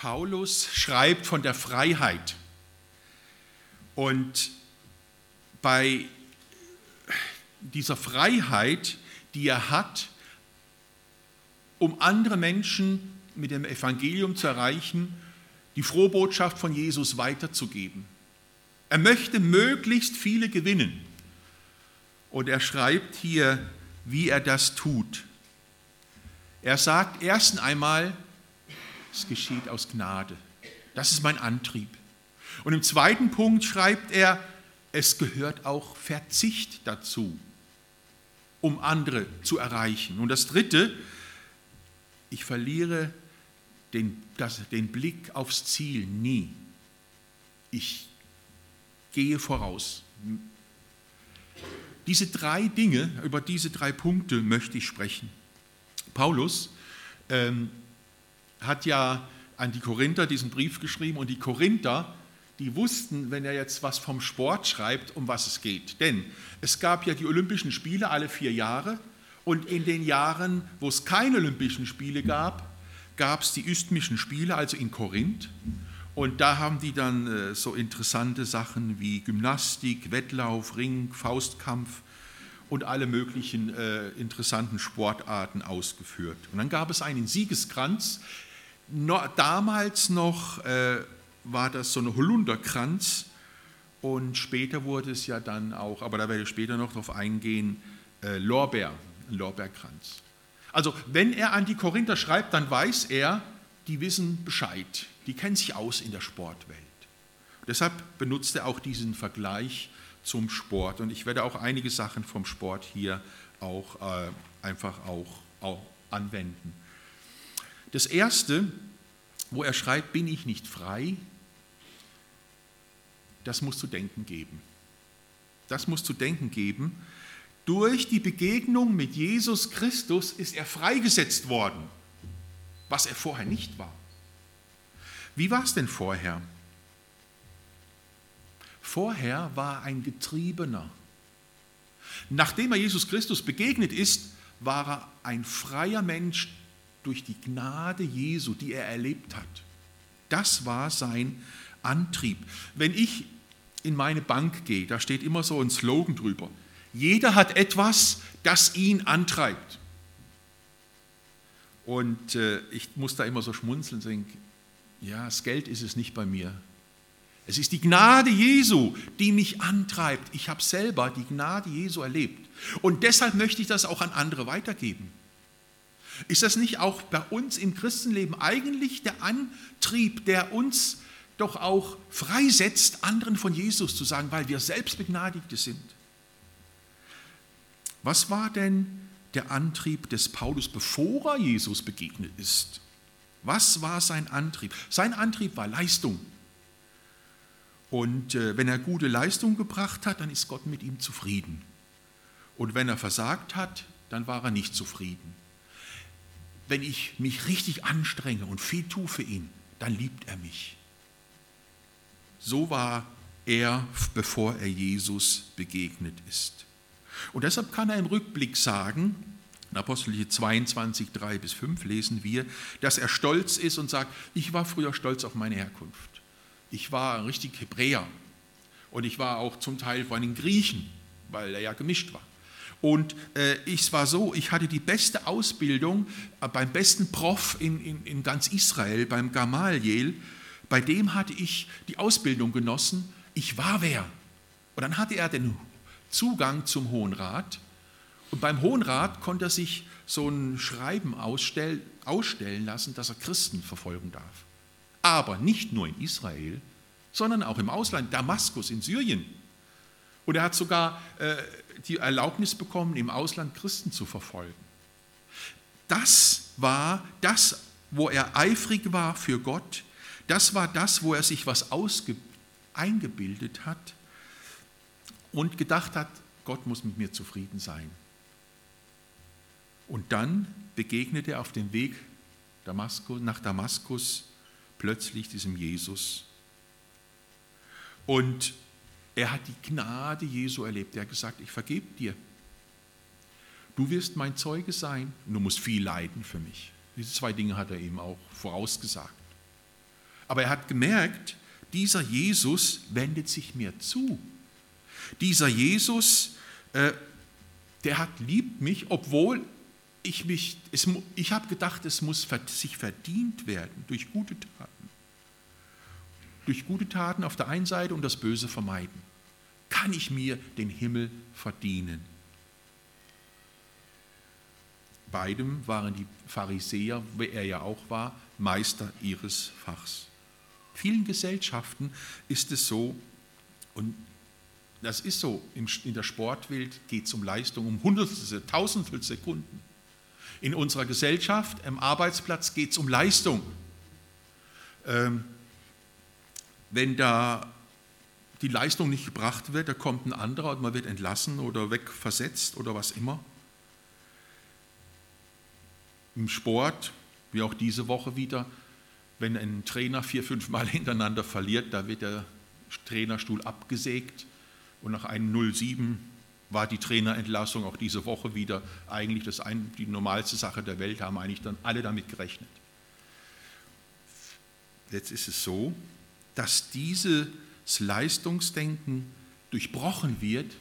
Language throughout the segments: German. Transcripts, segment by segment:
Paulus schreibt von der Freiheit. Und bei dieser Freiheit, die er hat, um andere Menschen mit dem Evangelium zu erreichen, die frohe Botschaft von Jesus weiterzugeben. Er möchte möglichst viele gewinnen. Und er schreibt hier, wie er das tut. Er sagt erst einmal, es geschieht aus Gnade. Das ist mein Antrieb. Und im zweiten Punkt schreibt er, es gehört auch Verzicht dazu, um andere zu erreichen. Und das dritte, ich verliere den, das, den Blick aufs Ziel nie. Ich gehe voraus. Diese drei Dinge, über diese drei Punkte möchte ich sprechen. Paulus ähm, hat ja an die Korinther diesen Brief geschrieben und die Korinther, die wussten, wenn er jetzt was vom Sport schreibt, um was es geht. Denn es gab ja die Olympischen Spiele alle vier Jahre und in den Jahren, wo es keine Olympischen Spiele gab, gab es die Isthmischen Spiele, also in Korinth. Und da haben die dann äh, so interessante Sachen wie Gymnastik, Wettlauf, Ring, Faustkampf und alle möglichen äh, interessanten Sportarten ausgeführt. Und dann gab es einen Siegeskranz. No, damals noch äh, war das so ein Holunderkranz und später wurde es ja dann auch, aber da werde ich später noch darauf eingehen, äh, Lorbeer, Lorbeerkranz. Also wenn er an die Korinther schreibt, dann weiß er, die wissen Bescheid, die kennen sich aus in der Sportwelt. Deshalb benutzt er auch diesen Vergleich zum Sport. Und ich werde auch einige Sachen vom Sport hier auch äh, einfach auch, auch anwenden. Das erste, wo er schreibt, bin ich nicht frei, das muss zu denken geben. Das muss zu denken geben. Durch die Begegnung mit Jesus Christus ist er freigesetzt worden, was er vorher nicht war. Wie war es denn vorher? Vorher war ein Getriebener. Nachdem er Jesus Christus begegnet ist, war er ein freier Mensch durch die Gnade Jesu, die er erlebt hat. Das war sein Antrieb. Wenn ich in meine Bank gehe, da steht immer so ein Slogan drüber. Jeder hat etwas, das ihn antreibt. Und äh, ich muss da immer so schmunzeln und denke, ja, das Geld ist es nicht bei mir. Es ist die Gnade Jesu, die mich antreibt. Ich habe selber die Gnade Jesu erlebt. Und deshalb möchte ich das auch an andere weitergeben. Ist das nicht auch bei uns im Christenleben eigentlich der Antrieb, der uns doch auch freisetzt, anderen von Jesus zu sagen, weil wir selbst Begnadigte sind? Was war denn der Antrieb des Paulus, bevor er Jesus begegnet ist? Was war sein Antrieb? Sein Antrieb war Leistung. Und äh, wenn er gute Leistung gebracht hat, dann ist Gott mit ihm zufrieden. Und wenn er versagt hat, dann war er nicht zufrieden. Wenn ich mich richtig anstrenge und viel tue für ihn, dann liebt er mich. So war er, bevor er Jesus begegnet ist. Und deshalb kann er im Rückblick sagen, in Apostelgeschichte 22, 3 bis 5 lesen wir, dass er stolz ist und sagt, ich war früher stolz auf meine Herkunft. Ich war richtig Hebräer und ich war auch zum Teil von den Griechen, weil er ja gemischt war. Und äh, ich war so, ich hatte die beste Ausbildung äh, beim besten Prof in, in, in ganz Israel, beim Gamaliel. Bei dem hatte ich die Ausbildung genossen. Ich war wer. Und dann hatte er den Zugang zum Hohen Rat. Und beim Hohen Rat konnte er sich so ein Schreiben ausstell, ausstellen lassen, dass er Christen verfolgen darf aber nicht nur in Israel, sondern auch im Ausland, Damaskus in Syrien. Und er hat sogar äh, die Erlaubnis bekommen, im Ausland Christen zu verfolgen. Das war das, wo er eifrig war für Gott. Das war das, wo er sich was ausge eingebildet hat und gedacht hat, Gott muss mit mir zufrieden sein. Und dann begegnet er auf dem Weg Damaskus, nach Damaskus plötzlich diesem Jesus. Und er hat die Gnade Jesu erlebt. Er hat gesagt, ich vergebe dir. Du wirst mein Zeuge sein und du musst viel leiden für mich. Diese zwei Dinge hat er eben auch vorausgesagt. Aber er hat gemerkt, dieser Jesus wendet sich mir zu. Dieser Jesus, äh, der hat liebt mich, obwohl ich mich, es, ich habe gedacht, es muss sich verdient werden durch gute Taten. Durch gute Taten auf der einen Seite und das Böse vermeiden. Kann ich mir den Himmel verdienen? Beidem waren die Pharisäer, wie er ja auch war, Meister ihres Fachs. Vielen Gesellschaften ist es so, und das ist so, in der Sportwelt geht es um Leistung, um Hundertstel, Tausendstel Sekunden. In unserer Gesellschaft, am Arbeitsplatz geht es um Leistung. Ähm, wenn da die Leistung nicht gebracht wird, da kommt ein anderer und man wird entlassen oder wegversetzt oder was immer. Im Sport, wie auch diese Woche wieder, wenn ein Trainer vier, fünf Mal hintereinander verliert, da wird der Trainerstuhl abgesägt und nach einem 07 war die Trainerentlassung auch diese Woche wieder eigentlich das ein, die normalste Sache der Welt, haben eigentlich dann alle damit gerechnet. Jetzt ist es so, dass dieses Leistungsdenken durchbrochen wird,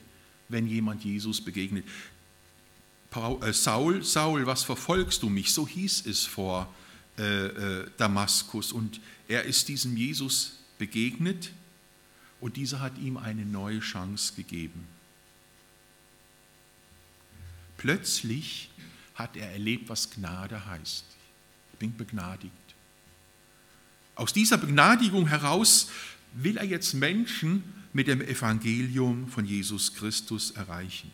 wenn jemand Jesus begegnet. Äh, Saul, Saul, was verfolgst du mich? So hieß es vor äh, äh, Damaskus. Und er ist diesem Jesus begegnet und dieser hat ihm eine neue Chance gegeben. Plötzlich hat er erlebt, was Gnade heißt. Ich bin begnadigt. Aus dieser Begnadigung heraus will er jetzt Menschen mit dem Evangelium von Jesus Christus erreichen.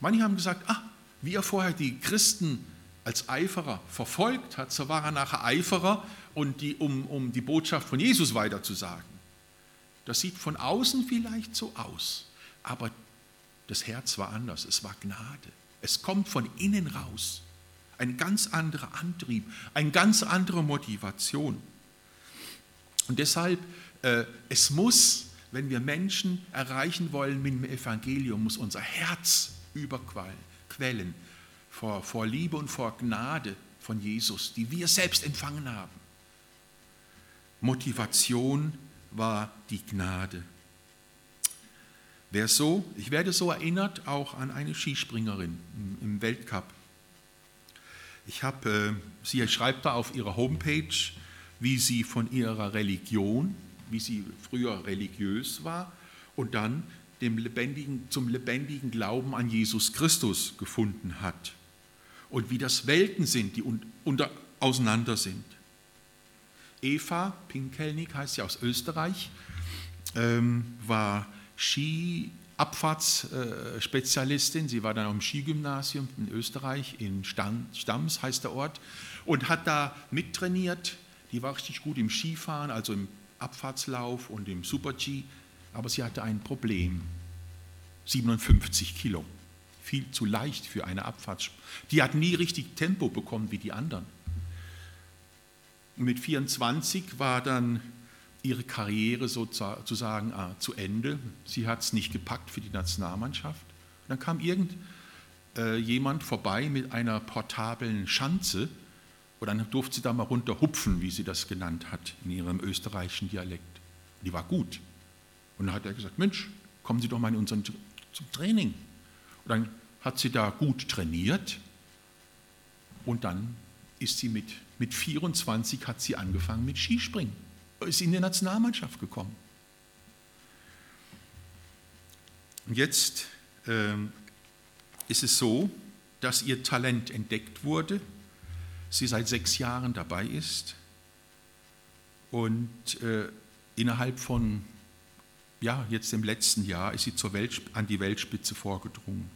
Manche haben gesagt, ah, wie er vorher die Christen als Eiferer verfolgt hat, so war er nachher Eiferer, und die, um, um die Botschaft von Jesus weiterzusagen. Das sieht von außen vielleicht so aus, aber das Herz war anders, es war Gnade. Es kommt von innen raus. Ein ganz anderer Antrieb, eine ganz andere Motivation. Und deshalb, äh, es muss, wenn wir Menschen erreichen wollen mit dem Evangelium, muss unser Herz überquellen vor, vor Liebe und vor Gnade von Jesus, die wir selbst empfangen haben. Motivation war die Gnade. Wer so, ich werde so erinnert auch an eine Skispringerin im Weltcup. Ich habe, äh, sie schreibt da auf ihrer Homepage, wie sie von ihrer Religion, wie sie früher religiös war und dann dem lebendigen, zum lebendigen Glauben an Jesus Christus gefunden hat und wie das Welten sind, die unter, auseinander sind. Eva Pinkelnick heißt ja aus Österreich, ähm, war Skiabfahrtsspezialistin. Sie war dann am Skigymnasium in Österreich, in Stams heißt der Ort, und hat da mittrainiert. Die war richtig gut im Skifahren, also im Abfahrtslauf und im Super-G, aber sie hatte ein Problem. 57 Kilo viel zu leicht für eine Abfahrt. Die hat nie richtig Tempo bekommen wie die anderen. Mit 24 war dann ihre Karriere sozusagen ah, zu Ende. Sie hat es nicht gepackt für die Nationalmannschaft. Und dann kam irgendjemand äh, vorbei mit einer portablen Schanze und dann durfte sie da mal runterhupfen, wie sie das genannt hat, in ihrem österreichischen Dialekt. Die war gut. Und dann hat er gesagt, Mensch, kommen Sie doch mal in unseren, zum Training. Und dann hat sie da gut trainiert und dann ist sie mit, mit 24 hat sie angefangen mit Skispringen, ist in die Nationalmannschaft gekommen. Und jetzt ähm, ist es so, dass ihr Talent entdeckt wurde, sie seit sechs Jahren dabei ist und äh, innerhalb von ja, jetzt im letzten Jahr ist sie zur Welt, an die Weltspitze vorgedrungen.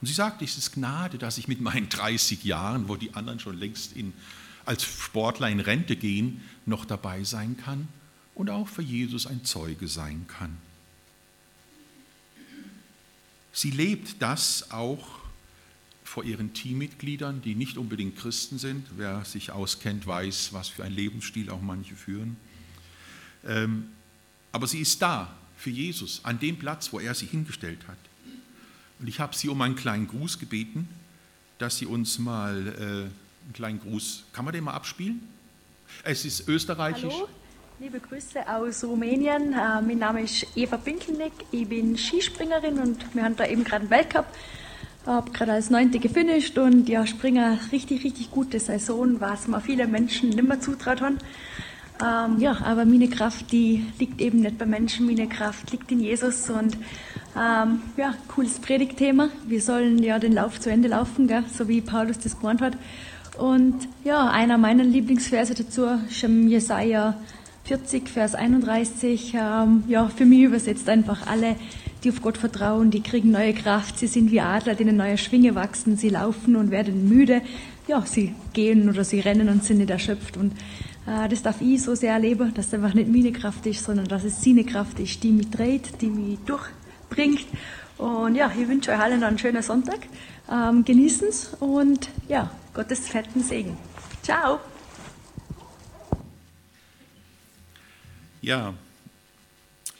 Und sie sagt, es ist Gnade, dass ich mit meinen 30 Jahren, wo die anderen schon längst in, als Sportler in Rente gehen, noch dabei sein kann und auch für Jesus ein Zeuge sein kann. Sie lebt das auch vor ihren Teammitgliedern, die nicht unbedingt Christen sind. Wer sich auskennt, weiß, was für ein Lebensstil auch manche führen. Ähm, aber sie ist da für Jesus, an dem Platz, wo er sie hingestellt hat. Und ich habe sie um einen kleinen Gruß gebeten, dass sie uns mal äh, einen kleinen Gruß, kann man den mal abspielen? Es ist österreichisch. Hallo, Liebe Grüße aus Rumänien. Äh, mein Name ist Eva Pinkelnick. Ich bin Skispringerin und wir haben da eben gerade einen Weltcup. Habe gerade als Neunte gefinisht und ja, springe eine richtig, richtig gute Saison, was mir viele Menschen nicht mehr zutraut haben. Ähm, ja, aber meine Kraft, die liegt eben nicht bei Menschen, meine Kraft liegt in Jesus und ähm, ja, cooles Predigtthema. Wir sollen ja den Lauf zu Ende laufen, gell? so wie Paulus das gemeint hat. Und ja, einer meiner Lieblingsverse dazu ist im Jesaja 40, Vers 31, ähm, ja, für mich übersetzt einfach alle, die auf Gott vertrauen, die kriegen neue Kraft, sie sind wie Adler, die eine neue Schwinge wachsen, sie laufen und werden müde, ja, sie gehen oder sie rennen und sind nicht erschöpft. Und äh, das darf ich so sehr erleben, dass es einfach nicht meine Kraft ist, sondern dass es seine Kraft ist, die mich dreht, die mich durchbringt. Und ja, ich wünsche euch allen einen schönen Sonntag, ähm, genießen's und ja, Gottes fetten Segen. Ciao! Ja,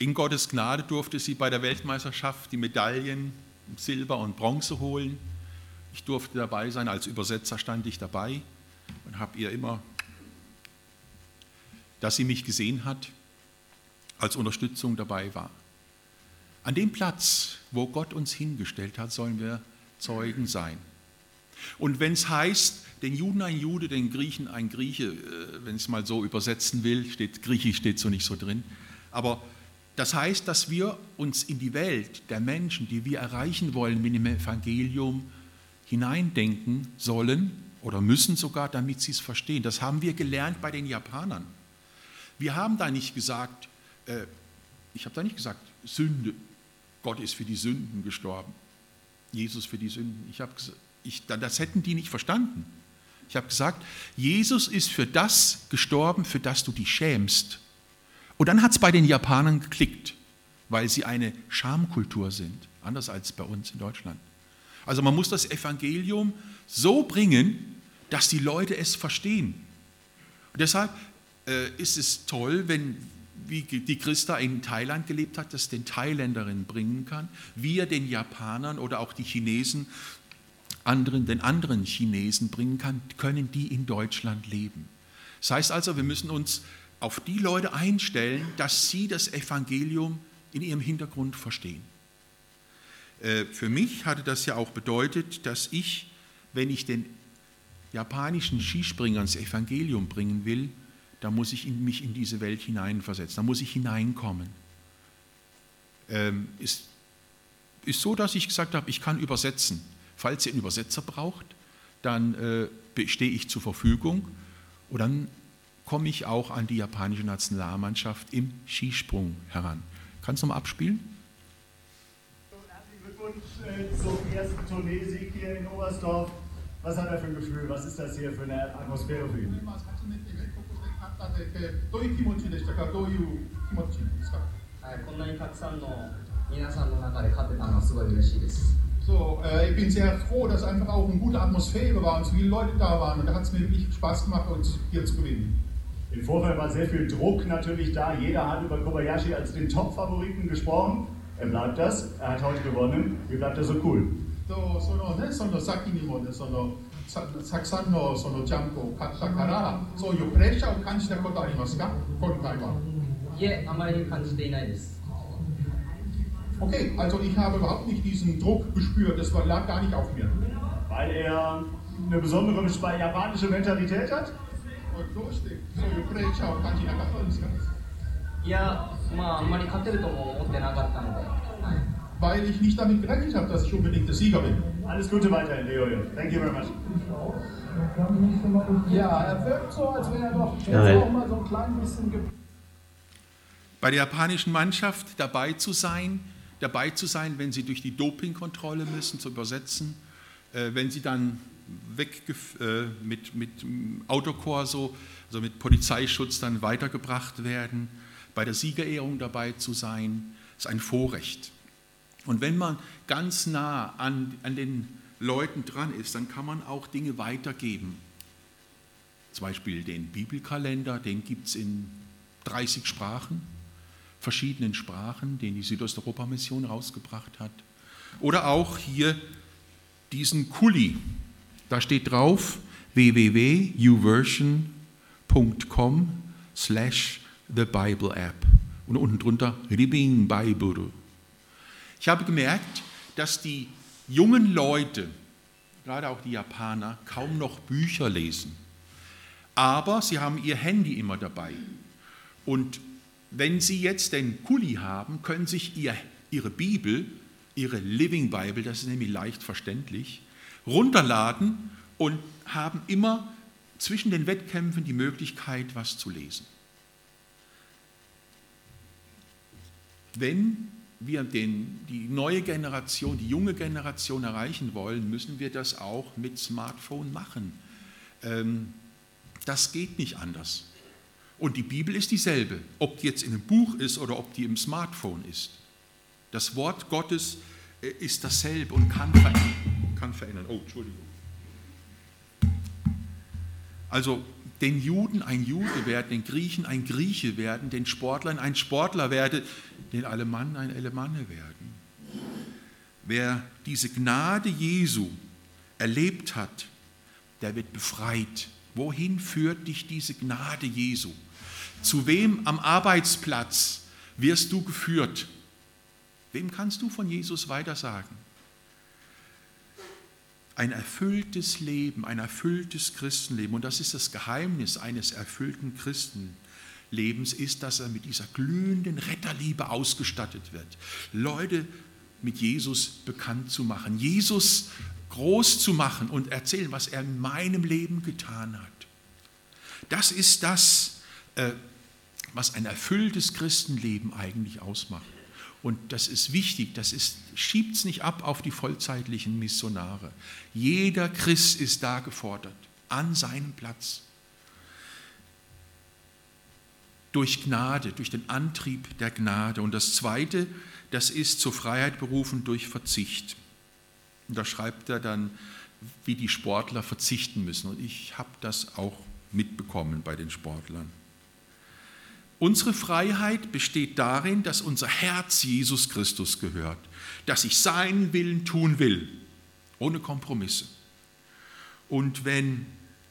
in Gottes Gnade durfte sie bei der Weltmeisterschaft die Medaillen Silber und Bronze holen. Ich durfte dabei sein, als Übersetzer stand ich dabei und habe ihr immer, dass sie mich gesehen hat, als Unterstützung dabei war. An dem Platz, wo Gott uns hingestellt hat, sollen wir Zeugen sein. Und wenn es heißt, den Juden ein Jude, den Griechen ein Grieche, äh, wenn ich es mal so übersetzen will, steht, Griechisch steht so nicht so drin, aber das heißt, dass wir uns in die Welt der Menschen, die wir erreichen wollen mit dem Evangelium, hineindenken sollen oder müssen sogar, damit sie es verstehen. Das haben wir gelernt bei den Japanern. Wir haben da nicht gesagt, äh, ich habe da nicht gesagt, Sünde, Gott ist für die Sünden gestorben, Jesus für die Sünden. Ich habe ich, das hätten die nicht verstanden. Ich habe gesagt, Jesus ist für das gestorben, für das du dich schämst. Und dann hat es bei den Japanern geklickt, weil sie eine Schamkultur sind, anders als bei uns in Deutschland. Also man muss das Evangelium so bringen, dass die Leute es verstehen. Und deshalb äh, ist es toll, wenn, wie die Christa in Thailand gelebt hat, das den Thailänderinnen bringen kann, wir den Japanern oder auch die Chinesen anderen, den anderen Chinesen bringen kann, können die in Deutschland leben. Das heißt also, wir müssen uns auf die Leute einstellen, dass sie das Evangelium in ihrem Hintergrund verstehen. Äh, für mich hatte das ja auch bedeutet, dass ich, wenn ich den japanischen Skispringern das Evangelium bringen will, da muss ich mich in diese Welt hineinversetzen, da muss ich hineinkommen. Ähm, ist, ist so, dass ich gesagt habe, ich kann übersetzen. Falls ihr einen Übersetzer braucht, dann äh, stehe ich zur Verfügung und dann komme ich auch an die japanische Nationalmannschaft im Skisprung heran. Kannst du mal abspielen? Herzlichen Glückwunsch zum ersten Tourneesieg hier in Oberstdorf. Was hat er für ein Gefühl? Was ist das hier für eine Atmosphäre für ihn? So, äh, ich bin sehr froh, dass einfach auch eine gute Atmosphäre war und so viele Leute da waren. Und da hat es mir wirklich Spaß gemacht, uns hier zu gewinnen. Im Vorfeld war sehr viel Druck natürlich da. Jeder hat über Kobayashi als den Top-Favoriten gesprochen. Er bleibt das. Er hat heute gewonnen. Wie bleibt er so cool? とそのね、その先にもね、そのたくさんのそのジャンプを勝ったから、そういうプレッシャーを感じたことありますか、今回は。いえ、あまり感じていないです。Okay, also ich habe überhaupt nicht diesen Druck gespürt, das lag gar nicht auf mir. Weil er eine besondere japanische Mentalität hat? Weil ich nicht damit gerechnet habe, dass ich unbedingt der Sieger bin. Alles Gute weiterhin, Leo. Thank you very much. Ja, er wirkt so, als wäre er doch auch mal so ein klein bisschen bei der japanischen Mannschaft dabei zu sein, dabei zu sein, wenn sie durch die Dopingkontrolle müssen, zu übersetzen, äh, wenn sie dann weg äh, mit, mit Autokorso, also mit Polizeischutz dann weitergebracht werden, bei der Siegerehrung dabei zu sein, ist ein Vorrecht. Und wenn man ganz nah an, an den Leuten dran ist, dann kann man auch Dinge weitergeben. Zum Beispiel den Bibelkalender, den gibt es in 30 Sprachen verschiedenen Sprachen, den die Südosteuropa-Mission rausgebracht hat. Oder auch hier diesen Kuli. Da steht drauf www.uversion.com slash The Bible App. Und unten drunter Living Bible. Ich habe gemerkt, dass die jungen Leute, gerade auch die Japaner, kaum noch Bücher lesen. Aber sie haben ihr Handy immer dabei. Und wenn sie jetzt den Kuli haben, können sich ihr, ihre Bibel, ihre Living Bible, das ist nämlich leicht verständlich, runterladen und haben immer zwischen den Wettkämpfen die Möglichkeit, was zu lesen. Wenn wir den, die neue Generation, die junge Generation erreichen wollen, müssen wir das auch mit Smartphone machen. Ähm, das geht nicht anders. Und die Bibel ist dieselbe, ob die jetzt in einem Buch ist oder ob die im Smartphone ist. Das Wort Gottes äh, ist dasselbe und kann verändern. Kann verändern. Oh, Entschuldigung. Also den Juden ein Jude werden, den Griechen ein Grieche werden, den Sportlern ein Sportler werden, den Alemannen ein Alemanne werden. Wer diese Gnade Jesu erlebt hat, der wird befreit. Wohin führt dich diese Gnade Jesu? Zu wem am Arbeitsplatz wirst du geführt? Wem kannst du von Jesus weitersagen? Ein erfülltes Leben, ein erfülltes Christenleben. Und das ist das Geheimnis eines erfüllten Christenlebens, ist, dass er mit dieser glühenden Retterliebe ausgestattet wird. Leute mit Jesus bekannt zu machen, Jesus groß zu machen und erzählen, was er in meinem Leben getan hat. Das ist das, äh, was ein erfülltes Christenleben eigentlich ausmacht. Und das ist wichtig, das schiebt es nicht ab auf die vollzeitlichen Missionare. Jeder Christ ist da gefordert, an seinem Platz. Durch Gnade, durch den Antrieb der Gnade. Und das Zweite, das ist zur Freiheit berufen durch Verzicht. Und da schreibt er dann, wie die Sportler verzichten müssen. Und ich habe das auch mitbekommen bei den Sportlern. Unsere Freiheit besteht darin, dass unser Herz Jesus Christus gehört, dass ich seinen Willen tun will, ohne Kompromisse. Und wenn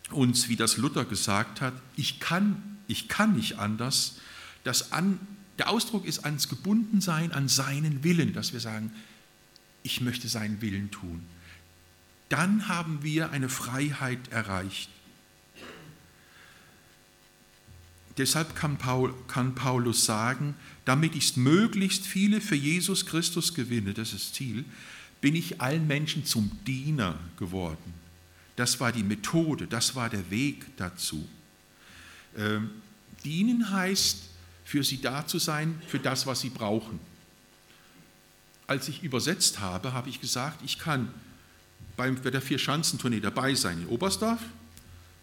uns, wie das Luther gesagt hat, ich kann, ich kann nicht anders, das an, der Ausdruck ist ans Gebundensein an seinen Willen, dass wir sagen, ich möchte seinen Willen tun. Dann haben wir eine Freiheit erreicht. Deshalb kann, Paul, kann Paulus sagen, damit ich möglichst viele für Jesus Christus gewinne, das ist Ziel, bin ich allen Menschen zum Diener geworden. Das war die Methode, das war der Weg dazu. Ähm, dienen heißt, für sie da zu sein, für das, was sie brauchen. Als ich übersetzt habe, habe ich gesagt, ich kann beim, bei der Vier-Schanzentournee dabei sein in Oberstdorf,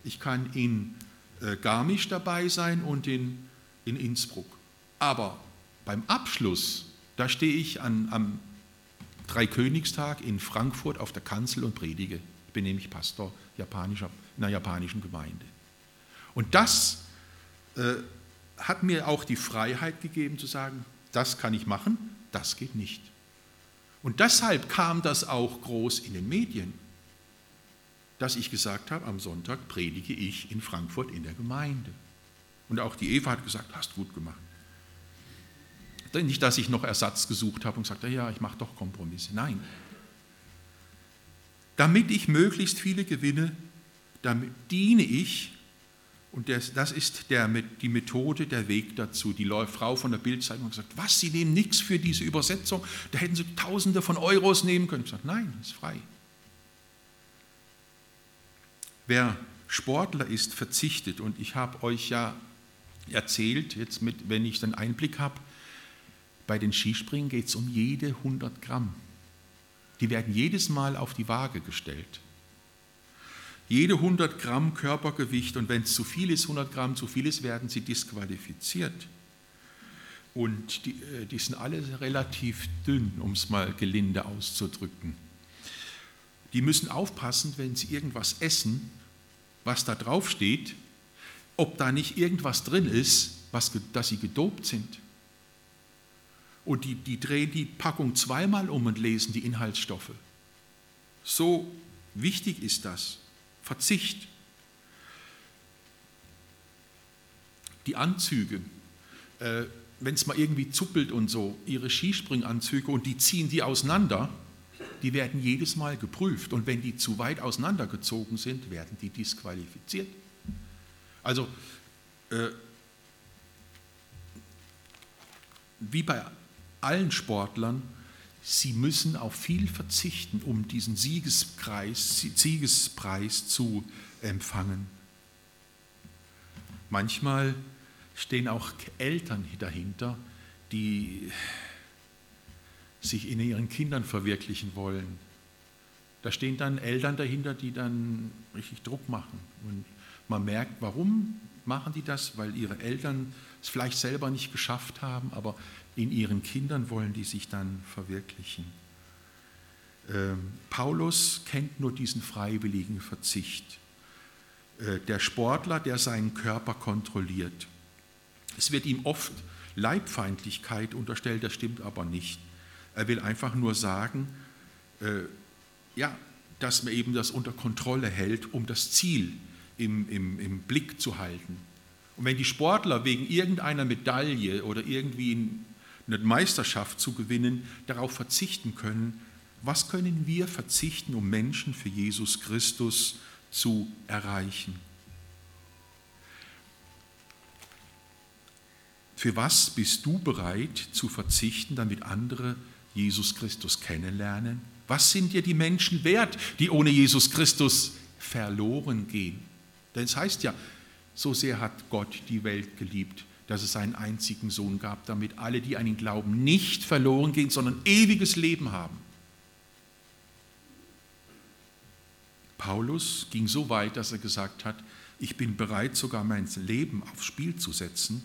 ich kann in Garmisch dabei sein und in, in Innsbruck. Aber beim Abschluss, da stehe ich an, am Dreikönigstag in Frankfurt auf der Kanzel und predige. Ich bin nämlich Pastor japanischer, einer japanischen Gemeinde. Und das äh, hat mir auch die Freiheit gegeben zu sagen, das kann ich machen, das geht nicht. Und deshalb kam das auch groß in den Medien dass ich gesagt habe, am Sonntag predige ich in Frankfurt in der Gemeinde. Und auch die Eva hat gesagt, hast gut gemacht. Nicht, dass ich noch Ersatz gesucht habe und gesagt, ja, ich mache doch Kompromisse. Nein. Damit ich möglichst viele gewinne, damit diene ich, und das ist der, die Methode, der Weg dazu. Die Frau von der Bildzeitung hat gesagt, was, Sie nehmen nichts für diese Übersetzung, da hätten Sie Tausende von Euros nehmen können. Ich habe gesagt, nein, ist frei. Wer Sportler ist, verzichtet. Und ich habe euch ja erzählt, jetzt mit, wenn ich den Einblick habe, bei den Skispringen geht es um jede 100 Gramm. Die werden jedes Mal auf die Waage gestellt. Jede 100 Gramm Körpergewicht und wenn es zu viel ist, 100 Gramm zu viel ist, werden sie disqualifiziert. Und die, äh, die sind alle relativ dünn, um es mal gelinde auszudrücken die müssen aufpassen, wenn sie irgendwas essen, was da drauf steht, ob da nicht irgendwas drin ist, was, dass sie gedopt sind. Und die, die drehen die Packung zweimal um und lesen die Inhaltsstoffe. So wichtig ist das. Verzicht. Die Anzüge. äh, wenn es mal irgendwie zuppelt und so, ihre Skispringanzüge und die ziehen die auseinander, die werden jedes Mal geprüft. Und wenn die zu weit auseinandergezogen sind, werden die disqualifiziert. Also, äh, wie bei allen Sportlern, sie müssen auf viel verzichten, um diesen Siegespreis, Siegespreis zu empfangen. Manchmal stehen auch Eltern dahinter, die sich in ihren Kindern verwirklichen wollen. Da stehen dann Eltern dahinter, die dann richtig Druck machen. Und man merkt, warum machen die das? Weil ihre Eltern es vielleicht selber nicht geschafft haben, aber in ihren Kindern wollen die sich dann verwirklichen. Ähm, Paulus kennt nur diesen freiwilligen Verzicht. Äh, der Sportler, der seinen Körper kontrolliert. Es wird ihm oft Leibfeindlichkeit unterstellt, das stimmt aber nicht. Er will einfach nur sagen, äh, ja, dass man eben das unter Kontrolle hält, um das Ziel im, im, im Blick zu halten. Und wenn die Sportler wegen irgendeiner Medaille oder irgendwie eine Meisterschaft zu gewinnen, darauf verzichten können, was können wir verzichten, um Menschen für Jesus Christus zu erreichen? Für was bist du bereit zu verzichten, damit andere Jesus Christus kennenlernen? Was sind dir die Menschen wert, die ohne Jesus Christus verloren gehen? Denn es heißt ja, so sehr hat Gott die Welt geliebt, dass es seinen einzigen Sohn gab, damit alle, die an ihn glauben, nicht verloren gehen, sondern ewiges Leben haben. Paulus ging so weit, dass er gesagt hat, ich bin bereit, sogar mein Leben aufs Spiel zu setzen,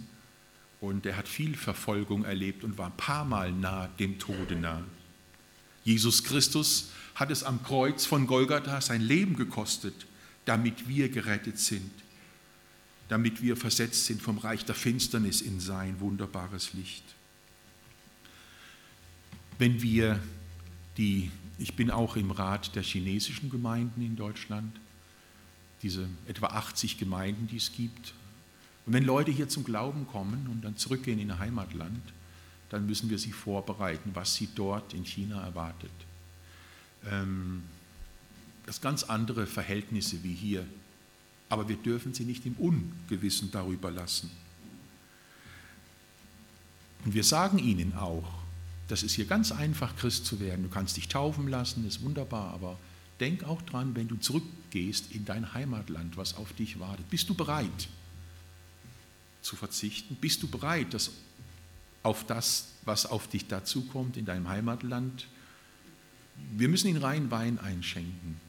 und er hat viel Verfolgung erlebt und war ein paar Mal nah dem Tode nah. Jesus Christus hat es am Kreuz von Golgatha sein Leben gekostet, damit wir gerettet sind, damit wir versetzt sind vom Reich der Finsternis in sein wunderbares Licht. Wenn wir die, ich bin auch im Rat der chinesischen Gemeinden in Deutschland, diese etwa 80 Gemeinden, die es gibt, und wenn Leute hier zum Glauben kommen und dann zurückgehen in ihr Heimatland, dann müssen wir sie vorbereiten, was sie dort in China erwartet. Ähm, das ganz andere Verhältnisse wie hier, aber wir dürfen sie nicht im Ungewissen darüber lassen. Und wir sagen ihnen auch, das ist hier ganz einfach, Christ zu werden. Du kannst dich taufen lassen, ist wunderbar, aber denk auch dran, wenn du zurückgehst in dein Heimatland, was auf dich wartet. Bist du bereit? Zu verzichten? Bist du bereit, dass auf das, was auf dich dazukommt in deinem Heimatland? Wir müssen ihnen rein Wein einschenken.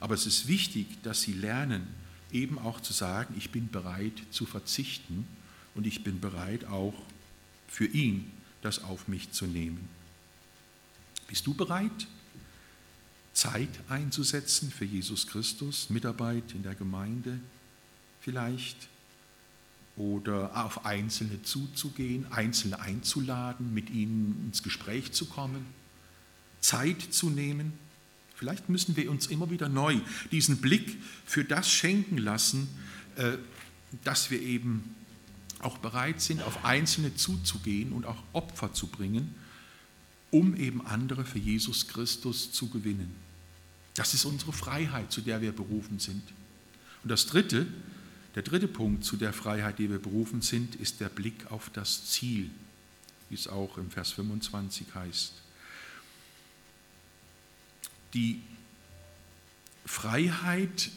Aber es ist wichtig, dass sie lernen, eben auch zu sagen, ich bin bereit zu verzichten und ich bin bereit auch für ihn das auf mich zu nehmen. Bist du bereit, Zeit einzusetzen für Jesus Christus, Mitarbeit in der Gemeinde vielleicht? Oder auf Einzelne zuzugehen, Einzelne einzuladen, mit ihnen ins Gespräch zu kommen, Zeit zu nehmen. Vielleicht müssen wir uns immer wieder neu diesen Blick für das schenken lassen, äh, dass wir eben auch bereit sind, auf Einzelne zuzugehen und auch Opfer zu bringen, um eben andere für Jesus Christus zu gewinnen. Das ist unsere Freiheit, zu der wir berufen sind. Und das Dritte, der dritte Punkt zu der Freiheit, die wir berufen sind, ist der Blick auf das Ziel, wie es auch im Vers 25 heißt. Die Freiheit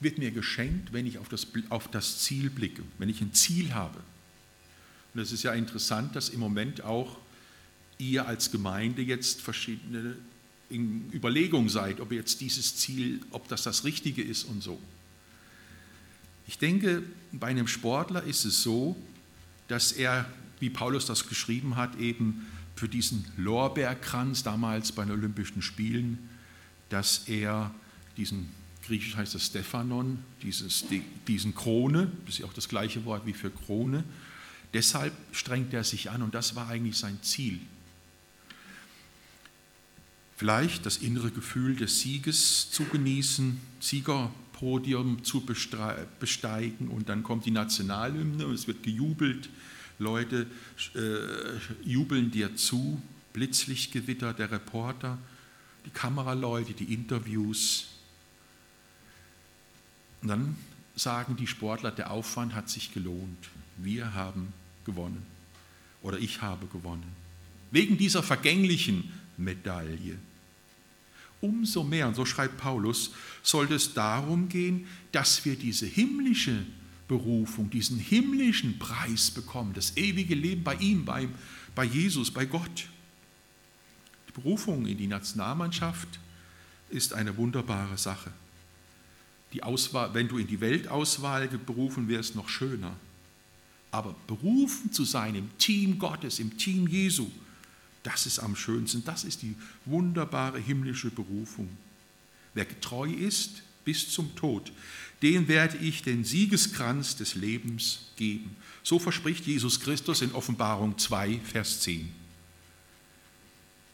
wird mir geschenkt, wenn ich auf das, auf das Ziel blicke, wenn ich ein Ziel habe. Und es ist ja interessant, dass im Moment auch ihr als Gemeinde jetzt verschiedene in Überlegung seid, ob jetzt dieses Ziel, ob das das Richtige ist und so. Ich denke, bei einem Sportler ist es so, dass er, wie Paulus das geschrieben hat, eben für diesen Lorbeerkranz damals bei den Olympischen Spielen, dass er diesen, griechisch heißt das Stephanon, dieses, diesen Krone, das ist ja auch das gleiche Wort wie für Krone, deshalb strengt er sich an und das war eigentlich sein Ziel. Vielleicht das innere Gefühl des Sieges zu genießen, Siegerpose Podium zu besteigen und dann kommt die Nationalhymne und es wird gejubelt. Leute äh, jubeln dir zu, Blitzlichtgewitter, der Reporter, die Kameraleute, die Interviews. Und dann sagen die Sportler, der Aufwand hat sich gelohnt. Wir haben gewonnen oder ich habe gewonnen. Wegen dieser vergänglichen Medaille. Umso mehr, und so schreibt Paulus, sollte es darum gehen, dass wir diese himmlische Berufung, diesen himmlischen Preis bekommen, das ewige Leben bei ihm, bei, bei Jesus, bei Gott. Die Berufung in die Nationalmannschaft ist eine wunderbare Sache. Die Auswahl, wenn du in die Weltauswahl berufen wirst, noch schöner. Aber berufen zu sein im Team Gottes, im Team Jesu, das ist am schönsten. Das ist die wunderbare himmlische Berufung. Wer getreu ist bis zum Tod, den werde ich den Siegeskranz des Lebens geben. So verspricht Jesus Christus in Offenbarung 2, Vers 10.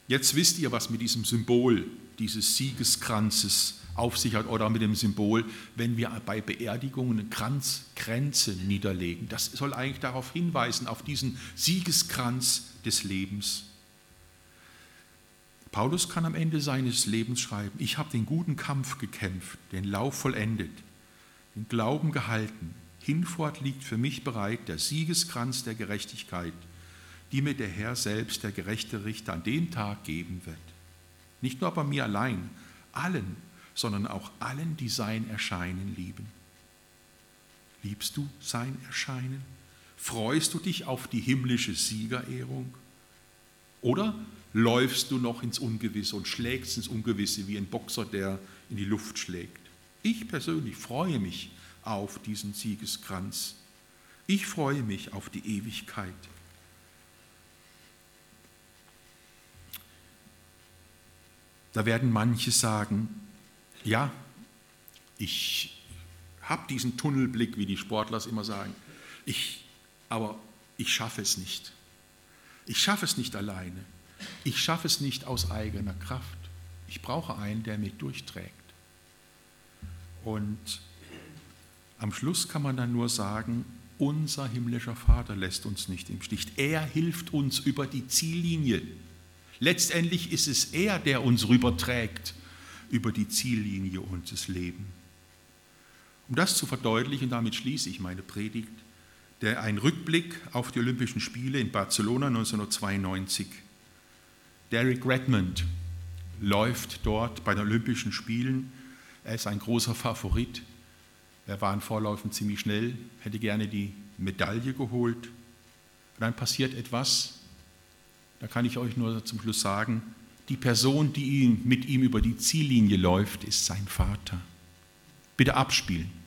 Jetzt wisst ihr, was mit diesem Symbol dieses Siegeskranzes auf sich hat oder mit dem Symbol, wenn wir bei Beerdigungen Kranz, Kränze niederlegen. Das soll eigentlich darauf hinweisen, auf diesen Siegeskranz des Lebens. Paulus kann am Ende seines Lebens schreiben, ich habe den guten Kampf gekämpft, den Lauf vollendet, den Glauben gehalten. Hinfort liegt für mich bereit der Siegeskranz der Gerechtigkeit, die mir der Herr selbst, der gerechte Richter, an dem Tag geben wird. Nicht nur bei mir allein, allen, sondern auch allen, die sein Erscheinen lieben. Liebst du sein Erscheinen? Freust du dich auf die himmlische Siegerehrung? Oder läufst du noch ins Ungewisse und schlägst ins Ungewisse wie ein Boxer, der in die Luft schlägt? Ich persönlich freue mich auf diesen Siegeskranz. Ich freue mich auf die Ewigkeit. Da werden manche sagen, ja, ich habe diesen Tunnelblick, wie die Sportler es immer sagen, ich, aber ich schaffe es nicht. Ich schaffe es nicht alleine. Ich schaffe es nicht aus eigener Kraft. Ich brauche einen, der mich durchträgt. Und am Schluss kann man dann nur sagen, unser himmlischer Vater lässt uns nicht im Stich. Er hilft uns über die Ziellinie. Letztendlich ist es er, der uns rüberträgt über die Ziellinie unseres Lebens. Um das zu verdeutlichen, damit schließe ich meine Predigt, der ein Rückblick auf die Olympischen Spiele in Barcelona 1992. Derek Redmond läuft dort bei den Olympischen Spielen. Er ist ein großer Favorit. Er war in Vorläufen ziemlich schnell, hätte gerne die Medaille geholt. Und dann passiert etwas, da kann ich euch nur zum Schluss sagen, die Person, die mit ihm über die Ziellinie läuft, ist sein Vater. Bitte abspielen.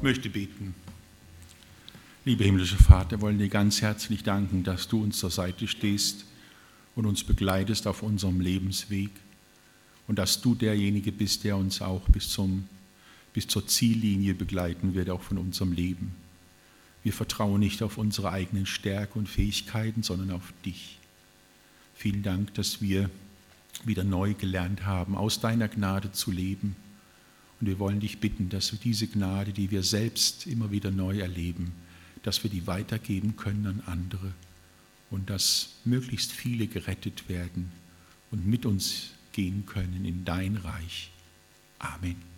Ich möchte beten. Lieber himmlischer Vater, wir wollen dir ganz herzlich danken, dass du uns zur Seite stehst und uns begleitest auf unserem Lebensweg und dass du derjenige bist, der uns auch bis, zum, bis zur Ziellinie begleiten wird, auch von unserem Leben. Wir vertrauen nicht auf unsere eigenen Stärke und Fähigkeiten, sondern auf dich. Vielen Dank, dass wir wieder neu gelernt haben, aus deiner Gnade zu leben und wir wollen dich bitten, dass wir diese Gnade, die wir selbst immer wieder neu erleben, dass wir die weitergeben können an andere und dass möglichst viele gerettet werden und mit uns gehen können in dein Reich. Amen.